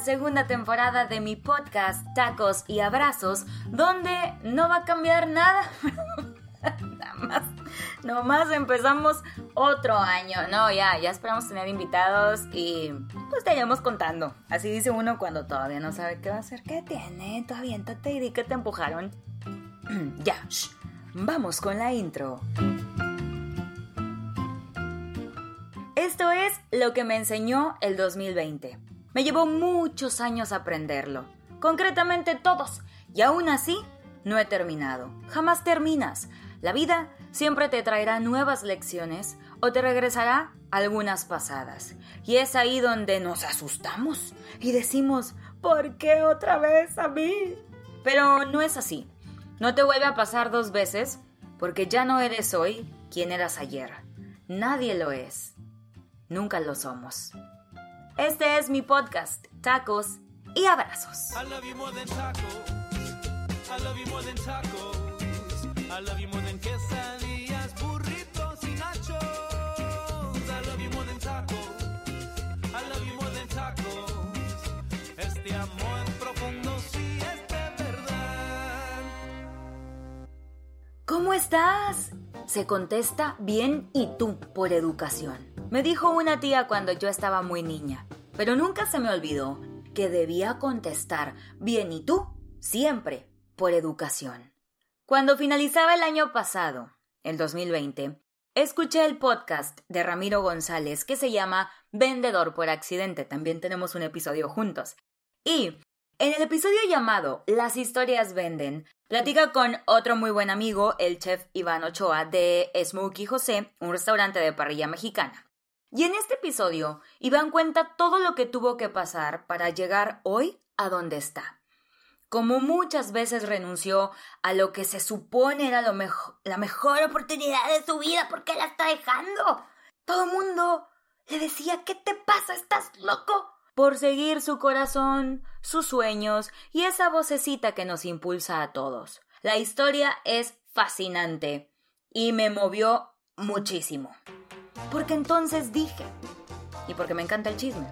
segunda temporada de mi podcast Tacos y Abrazos, donde no va a cambiar nada. nada más, nomás empezamos otro año. No, ya, ya esperamos tener invitados y pues te iremos contando. Así dice uno cuando todavía no sabe qué va a hacer. ¿Qué tiene? Tú aviéntate y di que te empujaron. ya, vamos con la intro. Esto es lo que me enseñó el 2020. Me llevó muchos años aprenderlo, concretamente todos, y aún así no he terminado. Jamás terminas. La vida siempre te traerá nuevas lecciones o te regresará algunas pasadas. Y es ahí donde nos asustamos y decimos, ¿por qué otra vez a mí? Pero no es así. No te vuelve a pasar dos veces porque ya no eres hoy quien eras ayer. Nadie lo es nunca lo somos. Este es mi podcast, Tacos y Abrazos. Este amor profundo sí es de verdad. ¿Cómo estás? Se contesta bien y tú por educación. Me dijo una tía cuando yo estaba muy niña, pero nunca se me olvidó que debía contestar bien y tú siempre por educación. Cuando finalizaba el año pasado, el 2020, escuché el podcast de Ramiro González que se llama Vendedor por accidente. También tenemos un episodio juntos. Y en el episodio llamado Las historias venden, platica con otro muy buen amigo, el chef Iván Ochoa de Smokey José, un restaurante de parrilla mexicana. Y en este episodio, Iván cuenta todo lo que tuvo que pasar para llegar hoy a donde está. Como muchas veces renunció a lo que se supone era la mejor oportunidad de su vida porque la está dejando. Todo el mundo le decía, ¿qué te pasa? ¿Estás loco? Por seguir su corazón, sus sueños y esa vocecita que nos impulsa a todos. La historia es fascinante y me movió muchísimo. Porque entonces dije, y porque me encanta el chisme,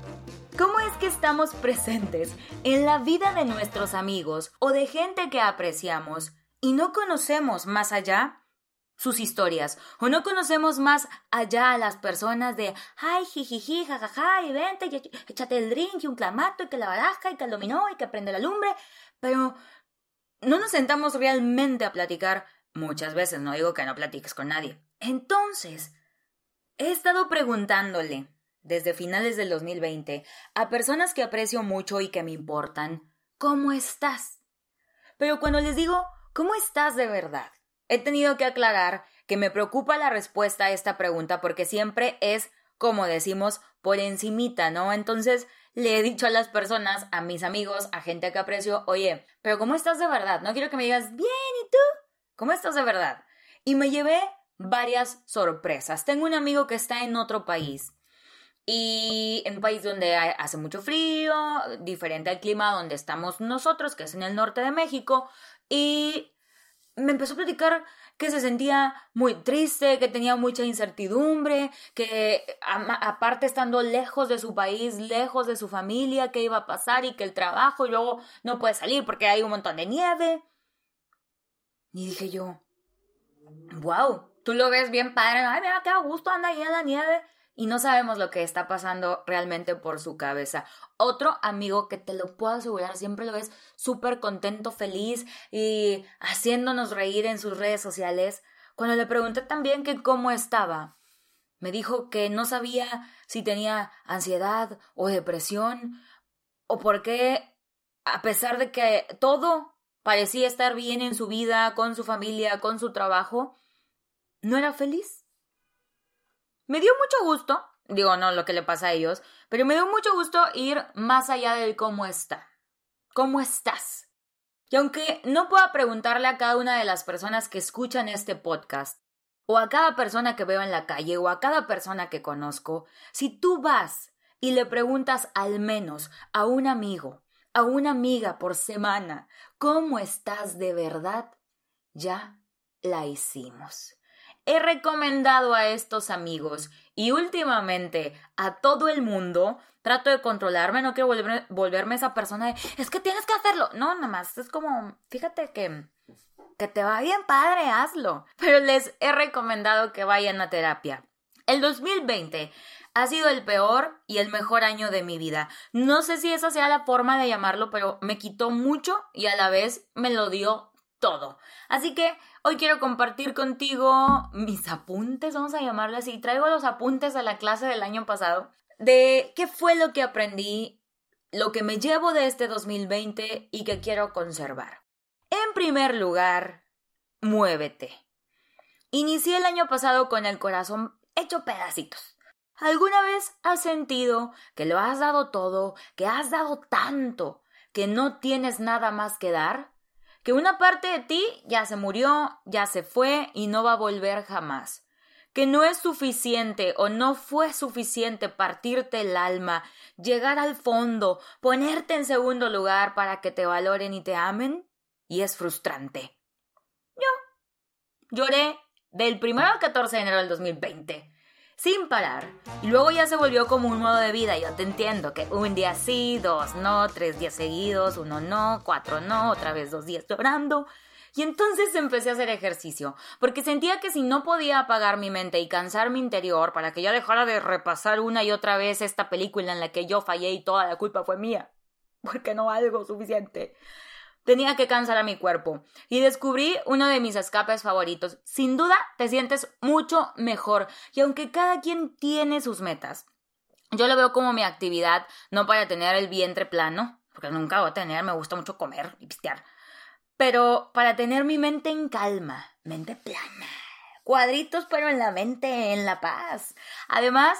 ¿cómo es que estamos presentes en la vida de nuestros amigos o de gente que apreciamos y no conocemos más allá sus historias o no conocemos más allá a las personas de ay jijiji jajaja y vente y échate el drink y un clamato y que la baraja y que el dominó y que prende la lumbre pero no nos sentamos realmente a platicar muchas veces no digo que no platiques con nadie. Entonces He estado preguntándole, desde finales del 2020, a personas que aprecio mucho y que me importan, ¿cómo estás? Pero cuando les digo, ¿cómo estás de verdad? He tenido que aclarar que me preocupa la respuesta a esta pregunta porque siempre es, como decimos, por encimita, ¿no? Entonces le he dicho a las personas, a mis amigos, a gente que aprecio, oye, pero ¿cómo estás de verdad? No quiero que me digas, bien, ¿y tú? ¿Cómo estás de verdad? Y me llevé varias sorpresas. Tengo un amigo que está en otro país y en un país donde hace mucho frío, diferente al clima donde estamos nosotros, que es en el norte de México, y me empezó a platicar que se sentía muy triste, que tenía mucha incertidumbre, que aparte estando lejos de su país, lejos de su familia, qué iba a pasar y que el trabajo y luego no puede salir porque hay un montón de nieve. Y dije yo, wow, tú lo ves bien padre, ay, mira qué gusto, anda ahí en la nieve. Y no sabemos lo que está pasando realmente por su cabeza. Otro amigo que te lo puedo asegurar, siempre lo ves súper contento, feliz y haciéndonos reír en sus redes sociales. Cuando le pregunté también que cómo estaba, me dijo que no sabía si tenía ansiedad o depresión o por qué, a pesar de que todo parecía estar bien en su vida, con su familia, con su trabajo, no era feliz. Me dio mucho gusto, digo no lo que le pasa a ellos, pero me dio mucho gusto ir más allá del cómo está. ¿Cómo estás? Y aunque no pueda preguntarle a cada una de las personas que escuchan este podcast, o a cada persona que veo en la calle, o a cada persona que conozco, si tú vas y le preguntas al menos a un amigo, a una amiga por semana, ¿cómo estás de verdad? Ya la hicimos. He recomendado a estos amigos y últimamente a todo el mundo, trato de controlarme, no quiero volverme esa persona de, es que tienes que hacerlo. No, nada más, es como, fíjate que, que te va bien padre, hazlo. Pero les he recomendado que vayan a terapia. El 2020 ha sido el peor y el mejor año de mi vida. No sé si esa sea la forma de llamarlo, pero me quitó mucho y a la vez me lo dio todo. Así que hoy quiero compartir contigo mis apuntes, vamos a llamarlo así. Traigo los apuntes a la clase del año pasado de qué fue lo que aprendí, lo que me llevo de este 2020 y que quiero conservar. En primer lugar, muévete. Inicié el año pasado con el corazón hecho pedacitos. ¿Alguna vez has sentido que lo has dado todo, que has dado tanto, que no tienes nada más que dar? Que una parte de ti ya se murió, ya se fue y no va a volver jamás que no es suficiente o no fue suficiente partirte el alma, llegar al fondo, ponerte en segundo lugar para que te valoren y te amen, y es frustrante. Yo lloré del 1 al 14 de enero del 2020, sin parar, y luego ya se volvió como un modo de vida, yo te entiendo, que un día sí, dos no, tres días seguidos, uno no, cuatro no, otra vez dos días llorando, y entonces empecé a hacer ejercicio, porque sentía que si no podía apagar mi mente y cansar mi interior para que ya dejara de repasar una y otra vez esta película en la que yo fallé y toda la culpa fue mía, porque no algo suficiente. Tenía que cansar a mi cuerpo y descubrí uno de mis escapes favoritos. Sin duda te sientes mucho mejor y aunque cada quien tiene sus metas, yo lo veo como mi actividad, no para tener el vientre plano, porque nunca voy a tener, me gusta mucho comer y pistear pero para tener mi mente en calma, mente plana, cuadritos pero en la mente, en la paz. Además,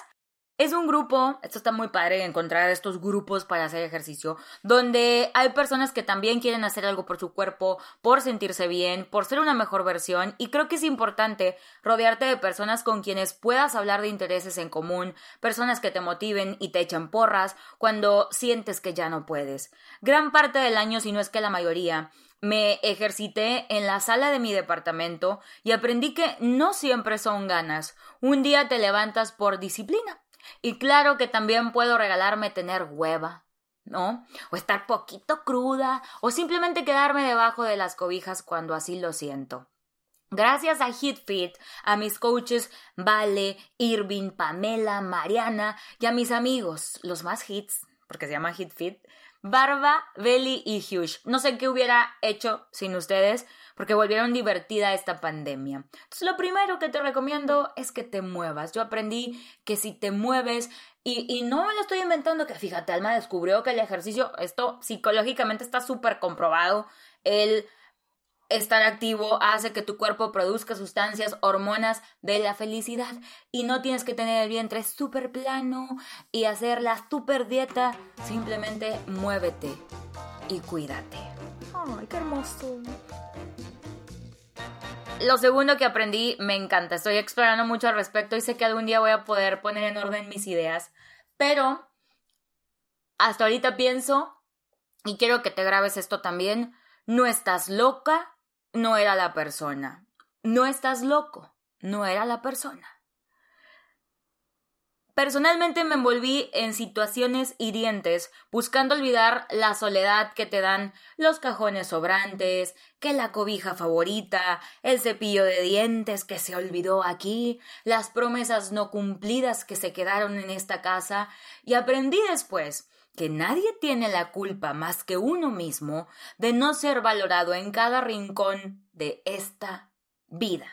es un grupo, esto está muy padre encontrar estos grupos para hacer ejercicio, donde hay personas que también quieren hacer algo por su cuerpo, por sentirse bien, por ser una mejor versión, y creo que es importante rodearte de personas con quienes puedas hablar de intereses en común, personas que te motiven y te echan porras cuando sientes que ya no puedes. Gran parte del año, si no es que la mayoría, me ejercité en la sala de mi departamento y aprendí que no siempre son ganas. Un día te levantas por disciplina. Y claro que también puedo regalarme tener hueva, ¿no? O estar poquito cruda, o simplemente quedarme debajo de las cobijas cuando así lo siento. Gracias a HitFit, a mis coaches Vale, Irving, Pamela, Mariana y a mis amigos, los más hits, porque se llama HitFit, Barba, Belly y Huge. No sé qué hubiera hecho sin ustedes porque volvieron divertida esta pandemia. Entonces, lo primero que te recomiendo es que te muevas. Yo aprendí que si te mueves, y, y no me lo estoy inventando, que fíjate, Alma descubrió que el ejercicio, esto psicológicamente está súper comprobado. El Estar activo hace que tu cuerpo produzca sustancias, hormonas de la felicidad y no tienes que tener el vientre súper plano y hacer la súper dieta. Simplemente muévete y cuídate. ¡Ay, qué hermoso! Lo segundo que aprendí me encanta. Estoy explorando mucho al respecto y sé que algún día voy a poder poner en orden mis ideas. Pero hasta ahorita pienso, y quiero que te grabes esto también, no estás loca no era la persona. No estás loco, no era la persona. Personalmente me envolví en situaciones hirientes, buscando olvidar la soledad que te dan los cajones sobrantes, que la cobija favorita, el cepillo de dientes que se olvidó aquí, las promesas no cumplidas que se quedaron en esta casa, y aprendí después que nadie tiene la culpa más que uno mismo de no ser valorado en cada rincón de esta vida.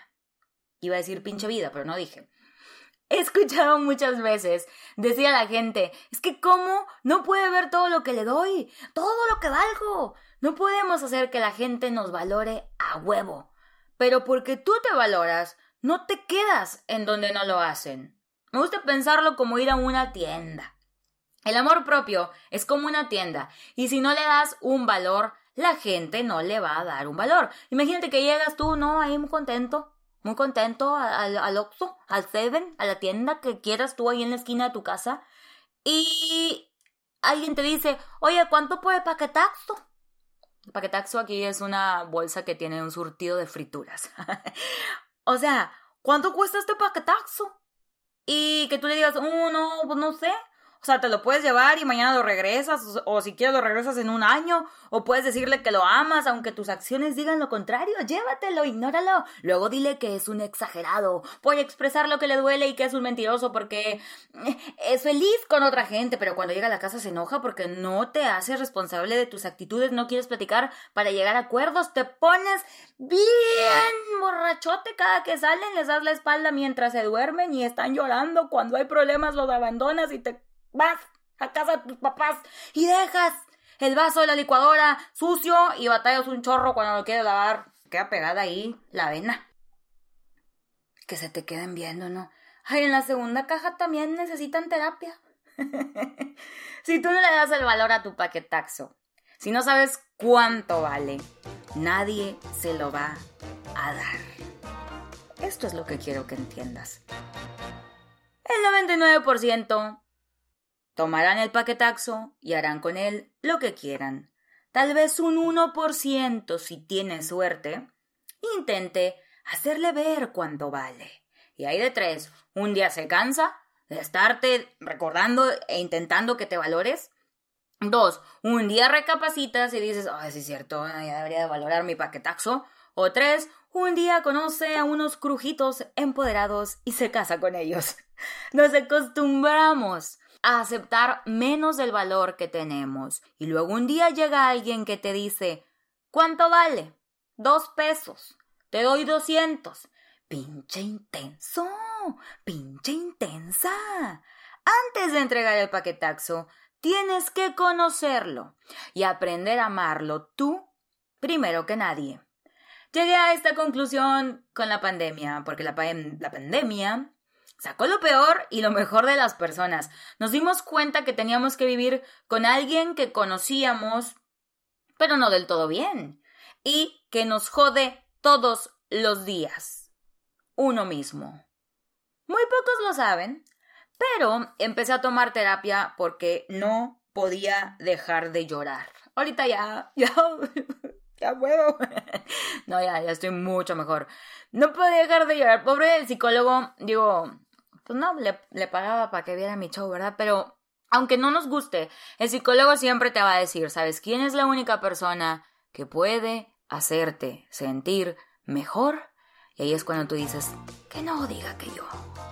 Iba a decir pinche vida, pero no dije. He escuchado muchas veces, decía la gente, es que cómo no puede ver todo lo que le doy, todo lo que valgo. No podemos hacer que la gente nos valore a huevo. Pero porque tú te valoras, no te quedas en donde no lo hacen. Me gusta pensarlo como ir a una tienda. El amor propio es como una tienda y si no le das un valor, la gente no le va a dar un valor. Imagínate que llegas tú, ¿no? Ahí muy contento, muy contento al, al Oxxo, al Seven, a la tienda que quieras tú ahí en la esquina de tu casa y alguien te dice, oye, ¿cuánto por paquetaxo? El paquetaxo aquí es una bolsa que tiene un surtido de frituras. o sea, ¿cuánto cuesta este paquetazo? Y que tú le digas, oh, no, pues no sé, o sea, te lo puedes llevar y mañana lo regresas, o, si quieres lo regresas en un año, o puedes decirle que lo amas, aunque tus acciones digan lo contrario, llévatelo, ignóralo. Luego dile que es un exagerado, puede expresar lo que le duele y que es un mentiroso porque eh, es feliz con otra gente, pero cuando llega a la casa se enoja porque no te haces responsable de tus actitudes, no quieres platicar para llegar a acuerdos, te pones bien borrachote cada que salen, les das la espalda mientras se duermen y están llorando, cuando hay problemas los abandonas y te vas a casa de tus papás y dejas el vaso de la licuadora sucio y batallas un chorro cuando lo quieres lavar. Queda pegada ahí la avena. Que se te queden viendo, ¿no? Ay, en la segunda caja también necesitan terapia. si tú no le das el valor a tu paquetaxo, si no sabes cuánto vale, nadie se lo va a dar. Esto es lo que quiero que entiendas. El 99% Tomarán el paquetaxo y harán con él lo que quieran. Tal vez un 1% si tiene suerte. Intente hacerle ver cuánto vale. Y hay de tres. Un día se cansa de estarte recordando e intentando que te valores. Dos, un día recapacitas y dices, ay, sí es cierto, ya debería de valorar mi paquetaxo. O tres, un día conoce a unos crujitos empoderados y se casa con ellos. Nos acostumbramos a aceptar menos del valor que tenemos. Y luego un día llega alguien que te dice, ¿cuánto vale? Dos pesos. Te doy doscientos. Pinche intenso. Pinche intensa. Antes de entregar el paquetaxo, tienes que conocerlo y aprender a amarlo tú primero que nadie. Llegué a esta conclusión con la pandemia, porque la, la pandemia Sacó lo peor y lo mejor de las personas. Nos dimos cuenta que teníamos que vivir con alguien que conocíamos, pero no del todo bien, y que nos jode todos los días. Uno mismo. Muy pocos lo saben, pero empecé a tomar terapia porque no podía dejar de llorar. Ahorita ya, ya, No, ya, ya estoy mucho mejor. No podía dejar de llorar. Pobre el psicólogo, digo, pues no, le, le pagaba para que viera mi show, ¿verdad? Pero aunque no nos guste, el psicólogo siempre te va a decir, ¿sabes quién es la única persona que puede hacerte sentir mejor? Y ahí es cuando tú dices, que no diga que yo,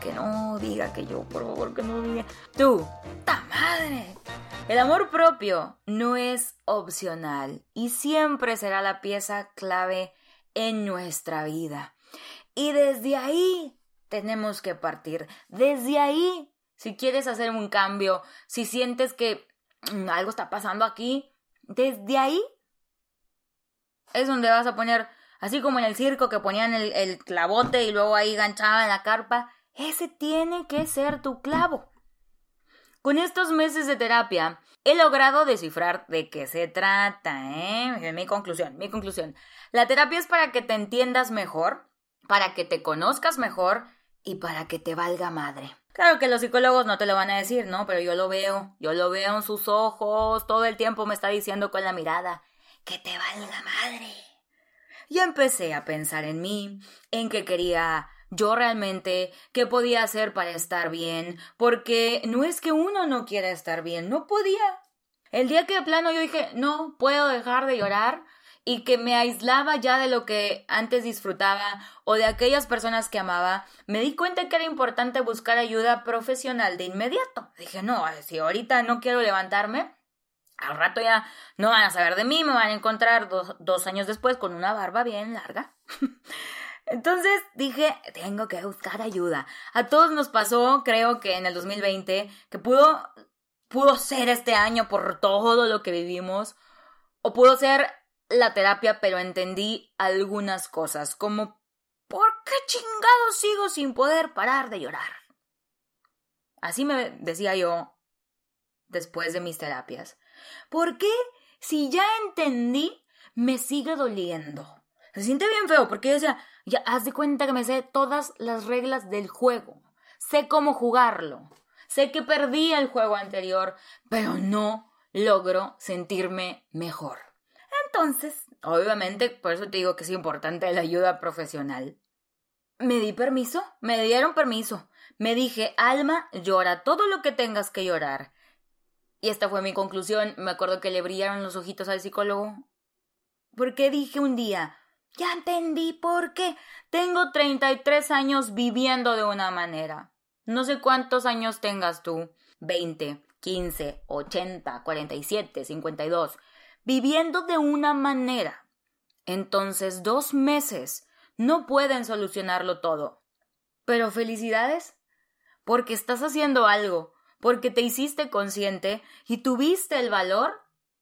que no diga que yo, por favor, que no diga. Tú, ¡ta madre! El amor propio no es opcional y siempre será la pieza clave en nuestra vida. Y desde ahí tenemos que partir. Desde ahí, si quieres hacer un cambio, si sientes que mm, algo está pasando aquí, desde ahí es donde vas a poner, así como en el circo que ponían el, el clavote y luego ahí ganchaban la carpa, ese tiene que ser tu clavo. Con estos meses de terapia, he logrado descifrar de qué se trata, ¿eh? Mi conclusión, mi conclusión. La terapia es para que te entiendas mejor, para que te conozcas mejor y para que te valga madre. Claro que los psicólogos no te lo van a decir, ¿no? Pero yo lo veo, yo lo veo en sus ojos, todo el tiempo me está diciendo con la mirada, que te valga madre. Y empecé a pensar en mí, en qué quería yo realmente, qué podía hacer para estar bien, porque no es que uno no quiera estar bien, no podía. El día que de plano yo dije, no puedo dejar de llorar, y que me aislaba ya de lo que antes disfrutaba o de aquellas personas que amaba, me di cuenta que era importante buscar ayuda profesional de inmediato. Dije, no, si ahorita no quiero levantarme, al rato ya no van a saber de mí, me van a encontrar dos, años después con una barba bien larga. Entonces dije, tengo que buscar ayuda. A todos nos pasó, creo que en el 2020, que pudo, pudo ser este año por todo lo que vivimos, o pudo ser la terapia, pero entendí algunas cosas, como ¿por qué chingado sigo sin poder parar de llorar? Así me decía yo después de mis terapias. ¿Por qué si ya entendí me sigue doliendo? Se siente bien feo porque yo decía, ya haz de cuenta que me sé todas las reglas del juego, sé cómo jugarlo, sé que perdí el juego anterior, pero no logro sentirme mejor. Entonces, obviamente, por eso te digo que es importante la ayuda profesional. me di permiso, me dieron permiso. Me dije, Alma, llora todo lo que tengas que llorar. Y esta fue mi conclusión. Me acuerdo que le brillaron los ojitos al psicólogo. Porque dije un día, ya entendí por qué. Tengo 33 años viviendo de una manera. No sé cuántos años tengas tú. 20, 15, 80, 47, 52. Viviendo de una manera. Entonces, dos meses no pueden solucionarlo todo. Pero felicidades, porque estás haciendo algo, porque te hiciste consciente y tuviste el valor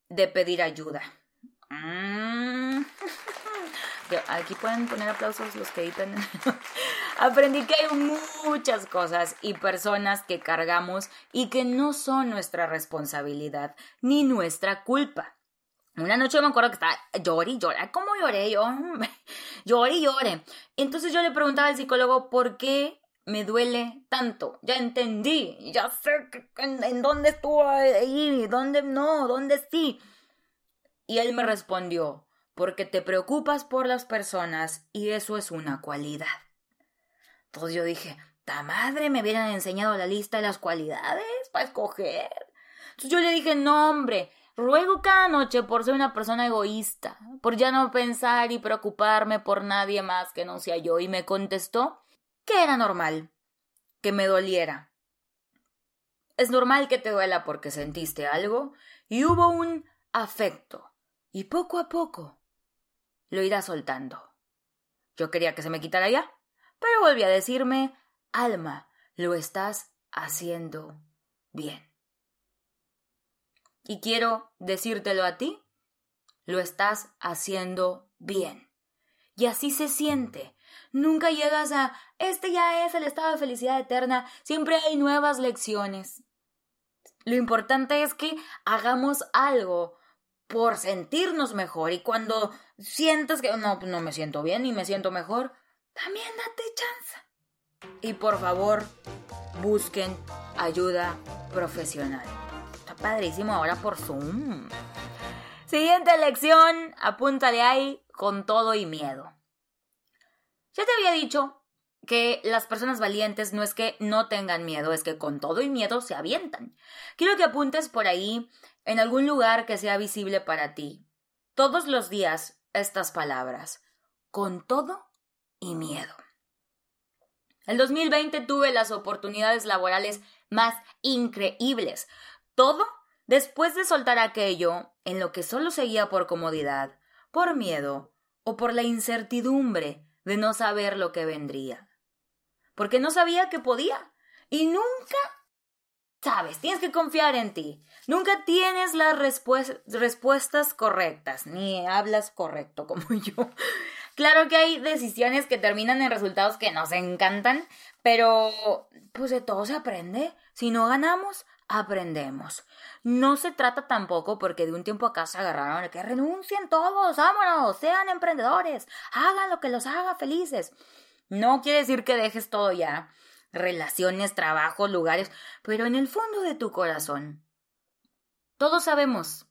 de pedir ayuda. Aquí pueden poner aplausos los que editan. Aprendí que hay muchas cosas y personas que cargamos y que no son nuestra responsabilidad ni nuestra culpa. Una noche me acuerdo que estaba lloré y lloré. ¿Cómo lloré yo? lloré y lloré. Entonces yo le preguntaba al psicólogo por qué me duele tanto. Ya entendí. Ya sé en, dónde estuvo ahí, dónde no, dónde sí. Y él me respondió, porque te preocupas por las personas y eso es una cualidad. Entonces yo dije, ta madre, me hubieran enseñado la lista de las cualidades para escoger. Entonces yo le dije, no, hombre, ruego cada noche por ser una persona egoísta, por ya no pensar y preocuparme por nadie más que no sea yo. Y me contestó que era normal, que me doliera. Es normal que te duela porque sentiste algo y hubo un afecto. Y poco a poco lo irá soltando. Yo quería que se me quitara ya, pero volví a decirme, Alma, lo estás haciendo bien. Y quiero decírtelo a ti, lo estás haciendo bien. Y así se siente. Nunca llegas a este ya es el estado de felicidad eterna, siempre hay nuevas lecciones. Lo importante es que hagamos algo por sentirnos mejor y cuando sientas que no, no me siento bien y me siento mejor, también date chance. Y por favor, busquen ayuda profesional. Está padrísimo ahora por Zoom. Siguiente lección, apúntale ahí con todo y miedo. Ya te había dicho que las personas valientes no es que no tengan miedo, es que con todo y miedo se avientan. Quiero que apuntes por ahí, en algún lugar que sea visible para ti, todos los días estas palabras, con todo y miedo. El 2020 tuve las oportunidades laborales más increíbles. Todo después de soltar aquello en lo que solo seguía por comodidad, por miedo o por la incertidumbre de no saber lo que vendría. Porque no sabía que podía. Y nunca sabes, tienes que confiar en ti. Nunca tienes las respuestas correctas, ni hablas correcto como yo. Claro que hay decisiones que terminan en resultados que nos encantan, pero pues de todo se aprende. Si no ganamos, aprendemos. No se trata tampoco porque de un tiempo acá se agarraron que renuncien todos, vámonos, sean emprendedores, hagan lo que los haga felices. No quiere decir que dejes todo ya, relaciones, trabajo, lugares, pero en el fondo de tu corazón. Todos sabemos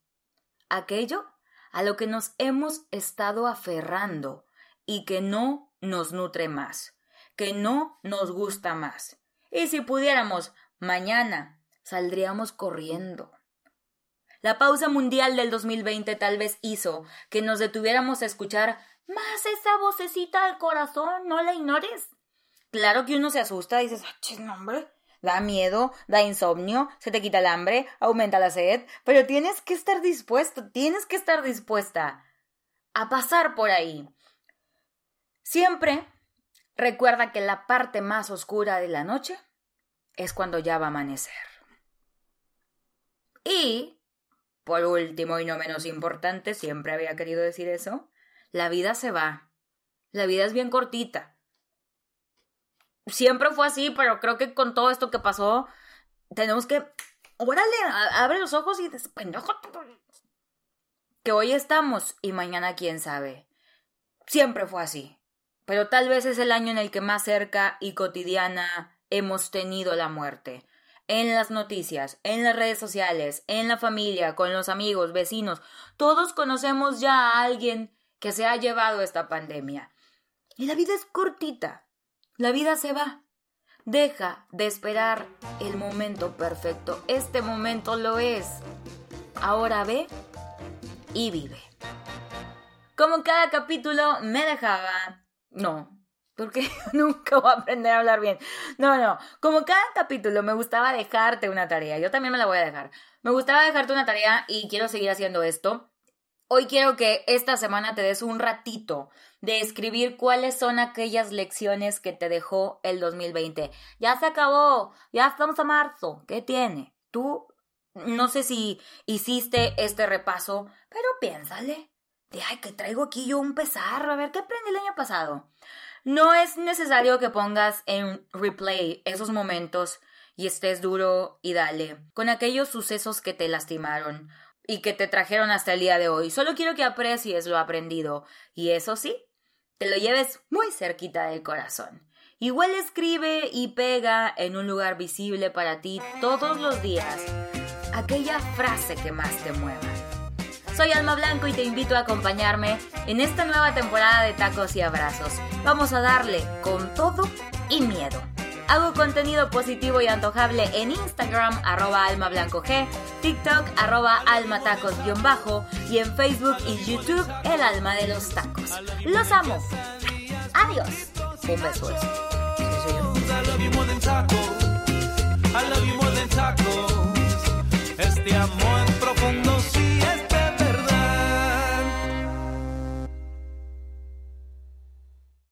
aquello a lo que nos hemos estado aferrando y que no nos nutre más, que no nos gusta más. Y si pudiéramos, mañana saldríamos corriendo. La pausa mundial del 2020 tal vez hizo que nos detuviéramos a escuchar más esa vocecita del corazón, no la ignores. Claro que uno se asusta dices, ah, no, hombre, da miedo, da insomnio, se te quita el hambre, aumenta la sed, pero tienes que estar dispuesto, tienes que estar dispuesta a pasar por ahí, Siempre recuerda que la parte más oscura de la noche es cuando ya va a amanecer. Y, por último y no menos importante, siempre había querido decir eso, la vida se va. La vida es bien cortita. Siempre fue así, pero creo que con todo esto que pasó, tenemos que... Órale, abre los ojos y dices, Que hoy estamos y mañana quién sabe. Siempre fue así pero tal vez es el año en el que más cerca y cotidiana hemos tenido la muerte. En las noticias, en las redes sociales, en la familia, con los amigos, vecinos, todos conocemos ya a alguien que se ha llevado esta pandemia. Y la vida es cortita. La vida se va. Deja de esperar el momento perfecto. Este momento lo es. Ahora ve y vive. Como cada capítulo me dejaba... No, porque nunca voy a aprender a hablar bien. No, no. Como cada capítulo me gustaba dejarte una tarea. Yo también me la voy a dejar. Me gustaba dejarte una tarea y quiero seguir haciendo esto. Hoy quiero que esta semana te des un ratito de escribir cuáles son aquellas lecciones que te dejó el 2020. Ya se acabó, ya estamos a marzo. ¿Qué tiene? Tú no sé si hiciste este repaso, pero piénsale. De, ay, que traigo aquí yo un pesar. A ver, ¿qué aprendí el año pasado? No es necesario que pongas en replay esos momentos y estés duro y dale con aquellos sucesos que te lastimaron y que te trajeron hasta el día de hoy. Solo quiero que aprecies lo aprendido y eso sí, te lo lleves muy cerquita del corazón. Igual escribe y pega en un lugar visible para ti todos los días aquella frase que más te mueva. Soy Alma Blanco y te invito a acompañarme en esta nueva temporada de Tacos y Abrazos. Vamos a darle con todo y miedo. Hago contenido positivo y antojable en Instagram, arroba almablancog, TikTok, arroba almatacos-bajo y en Facebook y YouTube, El Alma de los Tacos. ¡Los amo! ¡Adiós! Un beso. Este amor